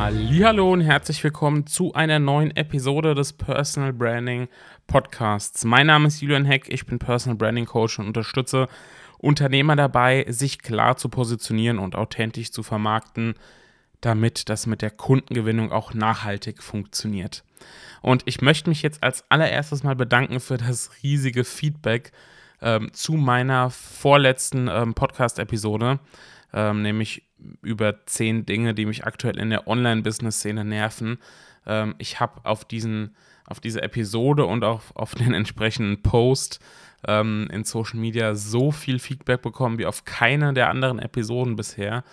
Hallo und herzlich willkommen zu einer neuen Episode des Personal Branding Podcasts. Mein Name ist Julian Heck, ich bin Personal Branding Coach und unterstütze Unternehmer dabei, sich klar zu positionieren und authentisch zu vermarkten, damit das mit der Kundengewinnung auch nachhaltig funktioniert. Und ich möchte mich jetzt als allererstes mal bedanken für das riesige Feedback ähm, zu meiner vorletzten ähm, Podcast-Episode ähm, nämlich über zehn Dinge, die mich aktuell in der Online-Business-Szene nerven. Ähm, ich habe auf auf diese Episode und auch auf den entsprechenden Post ähm, in Social Media so viel Feedback bekommen wie auf keine der anderen Episoden bisher.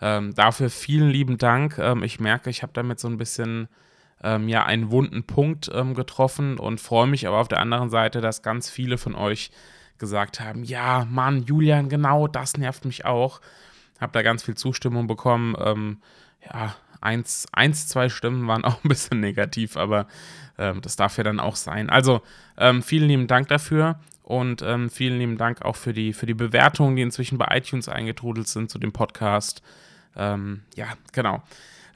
Ähm, dafür vielen lieben Dank. Ähm, ich merke, ich habe damit so ein bisschen ähm, ja einen wunden Punkt getroffen und freue mich aber auf der anderen Seite, dass ganz viele von euch gesagt haben, ja, Mann, Julian, genau, das nervt mich auch habe da ganz viel Zustimmung bekommen. Ähm, ja, eins, eins, zwei Stimmen waren auch ein bisschen negativ, aber ähm, das darf ja dann auch sein. Also ähm, vielen lieben Dank dafür und ähm, vielen lieben Dank auch für die, für die Bewertungen, die inzwischen bei iTunes eingetrudelt sind zu dem Podcast. Ähm, ja, genau.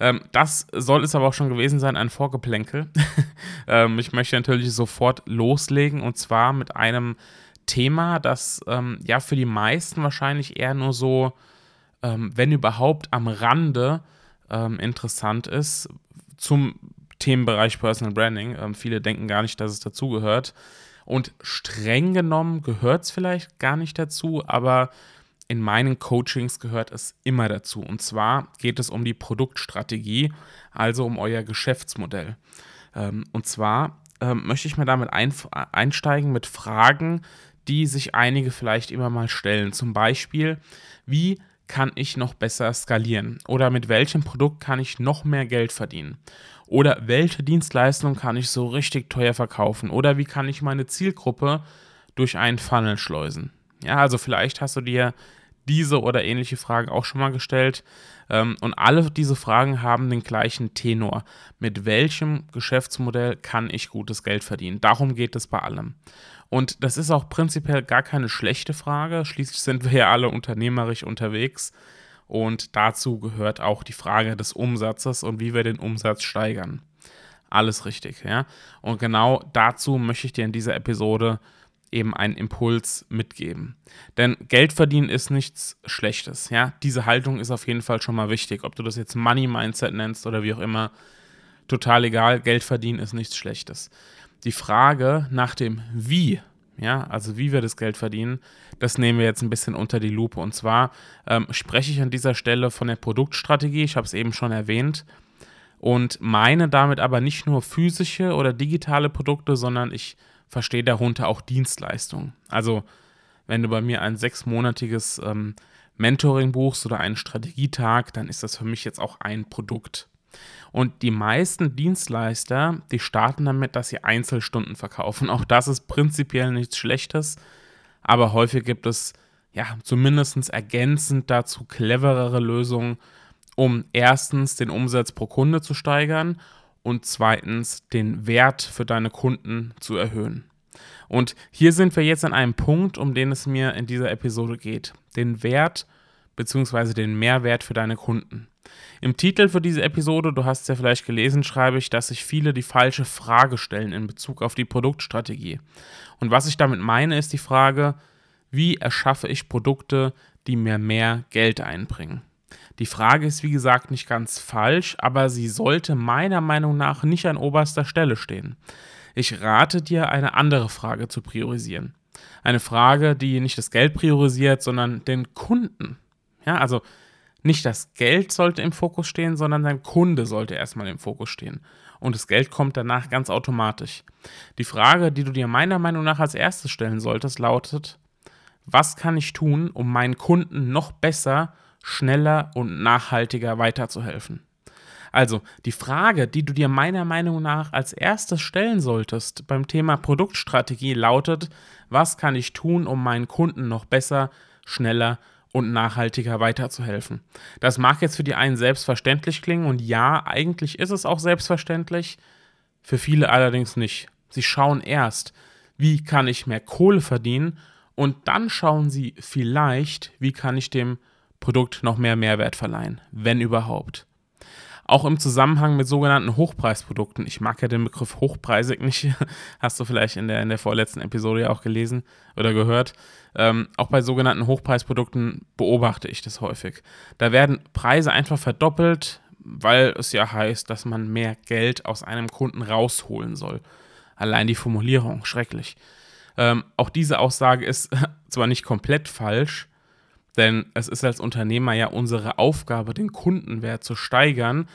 Ähm, das soll es aber auch schon gewesen sein, ein Vorgeplänkel. ich möchte natürlich sofort loslegen und zwar mit einem Thema, das ja für die meisten wahrscheinlich eher nur so ähm, wenn überhaupt am Rande ähm, interessant ist zum Themenbereich Personal Branding. Ähm, viele denken gar nicht, dass es dazugehört. Und streng genommen gehört es vielleicht gar nicht dazu, aber in meinen Coachings gehört es immer dazu. Und zwar geht es um die Produktstrategie, also um euer Geschäftsmodell. Ähm, und zwar ähm, möchte ich mir damit einsteigen mit Fragen, die sich einige vielleicht immer mal stellen. Zum Beispiel, wie kann ich noch besser skalieren? Oder mit welchem Produkt kann ich noch mehr Geld verdienen? Oder welche Dienstleistung kann ich so richtig teuer verkaufen? Oder wie kann ich meine Zielgruppe durch einen Funnel schleusen? Ja, also vielleicht hast du dir diese oder ähnliche Fragen auch schon mal gestellt. Ähm, und alle diese Fragen haben den gleichen Tenor. Mit welchem Geschäftsmodell kann ich gutes Geld verdienen? Darum geht es bei allem. Und das ist auch prinzipiell gar keine schlechte Frage. Schließlich sind wir ja alle unternehmerisch unterwegs. Und dazu gehört auch die Frage des Umsatzes und wie wir den Umsatz steigern. Alles richtig, ja. Und genau dazu möchte ich dir in dieser Episode eben einen Impuls mitgeben. Denn Geld verdienen ist nichts Schlechtes, ja. Diese Haltung ist auf jeden Fall schon mal wichtig. Ob du das jetzt Money Mindset nennst oder wie auch immer, total egal. Geld verdienen ist nichts Schlechtes die Frage nach dem Wie, ja, also wie wir das Geld verdienen, das nehmen wir jetzt ein bisschen unter die Lupe. Und zwar ähm, spreche ich an dieser Stelle von der Produktstrategie, ich habe es eben schon erwähnt, und meine damit aber nicht nur physische oder digitale Produkte, sondern ich verstehe darunter auch Dienstleistungen. Also wenn du bei mir ein sechsmonatiges ähm, Mentoring buchst oder einen Strategietag, dann ist das für mich jetzt auch ein Produkt. Und die meisten Dienstleister, die starten damit, dass sie Einzelstunden verkaufen. Auch das ist prinzipiell nichts Schlechtes, aber häufig gibt es ja zumindest ergänzend dazu cleverere Lösungen, um erstens den Umsatz pro Kunde zu steigern und zweitens den Wert für deine Kunden zu erhöhen. Und hier sind wir jetzt an einem Punkt, um den es mir in dieser Episode geht. Den Wert bzw. den Mehrwert für deine Kunden. Im Titel für diese Episode, du hast es ja vielleicht gelesen, schreibe ich, dass sich viele die falsche Frage stellen in Bezug auf die Produktstrategie. Und was ich damit meine, ist die Frage, wie erschaffe ich Produkte, die mir mehr Geld einbringen? Die Frage ist, wie gesagt, nicht ganz falsch, aber sie sollte meiner Meinung nach nicht an oberster Stelle stehen. Ich rate dir, eine andere Frage zu priorisieren. Eine Frage, die nicht das Geld priorisiert, sondern den Kunden. Ja, also nicht das Geld sollte im Fokus stehen, sondern dein Kunde sollte erstmal im Fokus stehen. Und das Geld kommt danach ganz automatisch. Die Frage, die du dir meiner Meinung nach als erstes stellen solltest, lautet, was kann ich tun, um meinen Kunden noch besser, schneller und nachhaltiger weiterzuhelfen? Also die Frage, die du dir meiner Meinung nach als erstes stellen solltest beim Thema Produktstrategie lautet, was kann ich tun, um meinen Kunden noch besser, schneller und nachhaltiger weiterzuhelfen. Das mag jetzt für die einen selbstverständlich klingen und ja, eigentlich ist es auch selbstverständlich, für viele allerdings nicht. Sie schauen erst, wie kann ich mehr Kohle verdienen und dann schauen sie vielleicht, wie kann ich dem Produkt noch mehr Mehrwert verleihen, wenn überhaupt. Auch im Zusammenhang mit sogenannten Hochpreisprodukten. Ich mag ja den Begriff hochpreisig nicht. Hast du vielleicht in der, in der vorletzten Episode ja auch gelesen oder gehört. Ähm, auch bei sogenannten Hochpreisprodukten beobachte ich das häufig. Da werden Preise einfach verdoppelt, weil es ja heißt, dass man mehr Geld aus einem Kunden rausholen soll. Allein die Formulierung, schrecklich. Ähm, auch diese Aussage ist zwar nicht komplett falsch, denn es ist als Unternehmer ja unsere Aufgabe, den Kundenwert zu steigern.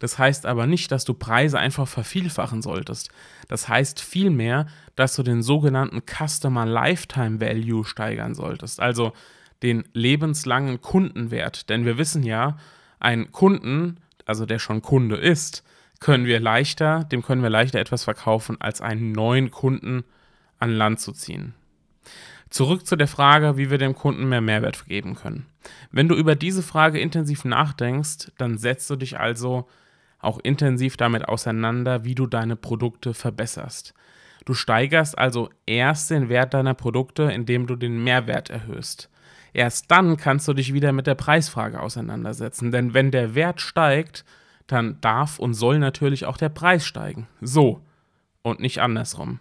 Das heißt aber nicht, dass du Preise einfach vervielfachen solltest. Das heißt vielmehr, dass du den sogenannten Customer Lifetime Value steigern solltest, also den lebenslangen Kundenwert. Denn wir wissen ja, einen Kunden, also der schon Kunde ist, können wir leichter, dem können wir leichter etwas verkaufen, als einen neuen Kunden an Land zu ziehen. Zurück zu der Frage, wie wir dem Kunden mehr Mehrwert geben können. Wenn du über diese Frage intensiv nachdenkst, dann setzt du dich also auch intensiv damit auseinander, wie du deine Produkte verbesserst. Du steigerst also erst den Wert deiner Produkte, indem du den Mehrwert erhöhst. Erst dann kannst du dich wieder mit der Preisfrage auseinandersetzen, denn wenn der Wert steigt, dann darf und soll natürlich auch der Preis steigen. So und nicht andersrum.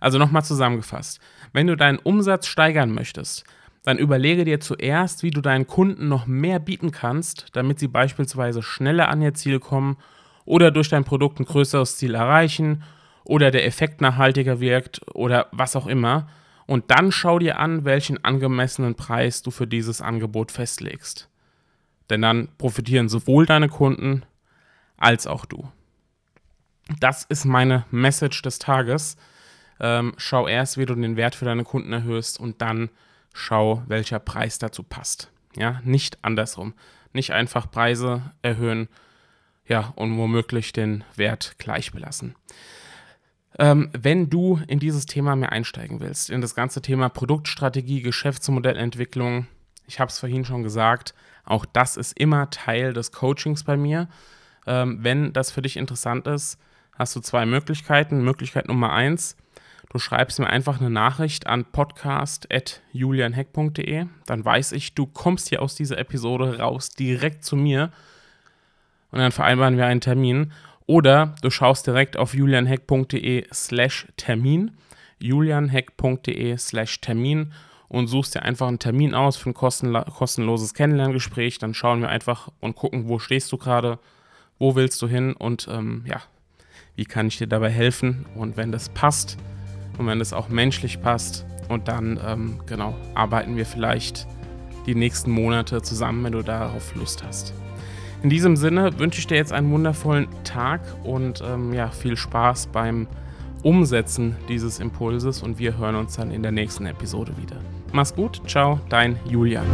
Also nochmal zusammengefasst. Wenn du deinen Umsatz steigern möchtest, dann überlege dir zuerst, wie du deinen Kunden noch mehr bieten kannst, damit sie beispielsweise schneller an ihr Ziel kommen oder durch dein Produkt ein größeres Ziel erreichen oder der Effekt nachhaltiger wirkt oder was auch immer. Und dann schau dir an, welchen angemessenen Preis du für dieses Angebot festlegst. Denn dann profitieren sowohl deine Kunden als auch du. Das ist meine Message des Tages. Ähm, schau erst, wie du den Wert für deine Kunden erhöhst und dann schau, welcher Preis dazu passt. Ja, nicht andersrum. Nicht einfach Preise erhöhen, ja, und womöglich den Wert gleich belassen. Ähm, wenn du in dieses Thema mehr einsteigen willst, in das ganze Thema Produktstrategie, Geschäftsmodellentwicklung, ich habe es vorhin schon gesagt, auch das ist immer Teil des Coachings bei mir. Ähm, wenn das für dich interessant ist, hast du zwei Möglichkeiten. Möglichkeit Nummer eins, Du schreibst mir einfach eine Nachricht an podcast.julianheck.de. Dann weiß ich, du kommst hier aus dieser Episode raus direkt zu mir. Und dann vereinbaren wir einen Termin. Oder du schaust direkt auf julianheck.de slash Termin. julianheck.de slash Termin und suchst dir einfach einen Termin aus für ein kostenloses Kennenlerngespräch. Dann schauen wir einfach und gucken, wo stehst du gerade, wo willst du hin und ähm, ja, wie kann ich dir dabei helfen. Und wenn das passt, und wenn es auch menschlich passt. Und dann, ähm, genau, arbeiten wir vielleicht die nächsten Monate zusammen, wenn du darauf Lust hast. In diesem Sinne wünsche ich dir jetzt einen wundervollen Tag und ähm, ja, viel Spaß beim Umsetzen dieses Impulses und wir hören uns dann in der nächsten Episode wieder. Mach's gut, ciao, dein Julian.